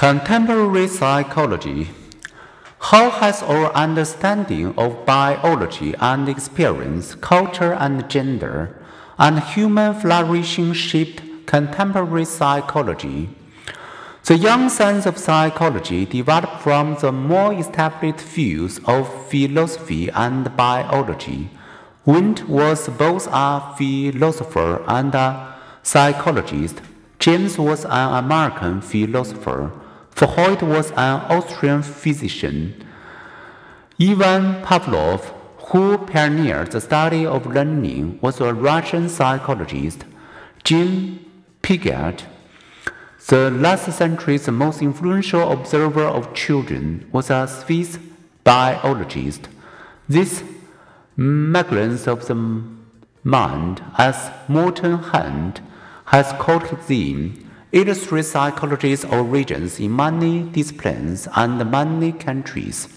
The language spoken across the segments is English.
Contemporary psychology. How has our understanding of biology and experience, culture and gender, and human flourishing shaped contemporary psychology? The young science of psychology developed from the more established fields of philosophy and biology. Wundt was both a philosopher and a psychologist. James was an American philosopher. Freud was an Austrian physician. Ivan Pavlov, who pioneered the study of learning, was a Russian psychologist. Jean Piaget, the last century's most influential observer of children, was a Swiss biologist. This Magellans of the mind, as Morton Hunt has called them, illustrate psychology's origins in many disciplines and many countries.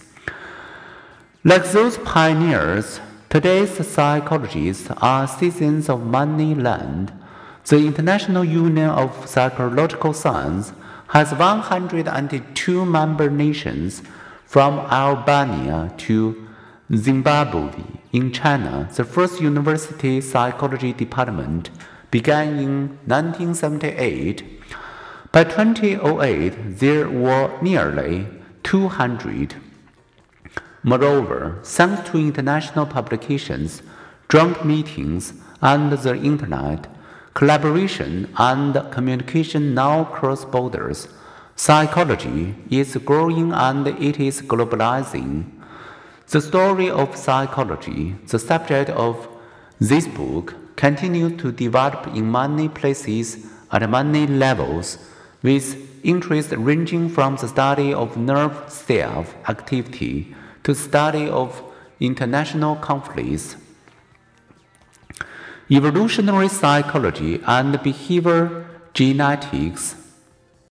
Like those pioneers, today's psychologists are citizens of many lands. The International Union of Psychological Science has 102 member nations from Albania to Zimbabwe. In China, the first university psychology department began in 1978 by 2008, there were nearly 200. Moreover, thanks to international publications, joint meetings, and the Internet, collaboration and communication now cross borders. Psychology is growing and it is globalizing. The story of psychology, the subject of this book, continues to develop in many places at many levels with interest ranging from the study of nerve cell activity to study of international conflicts. Evolutionary psychology and behavior genetics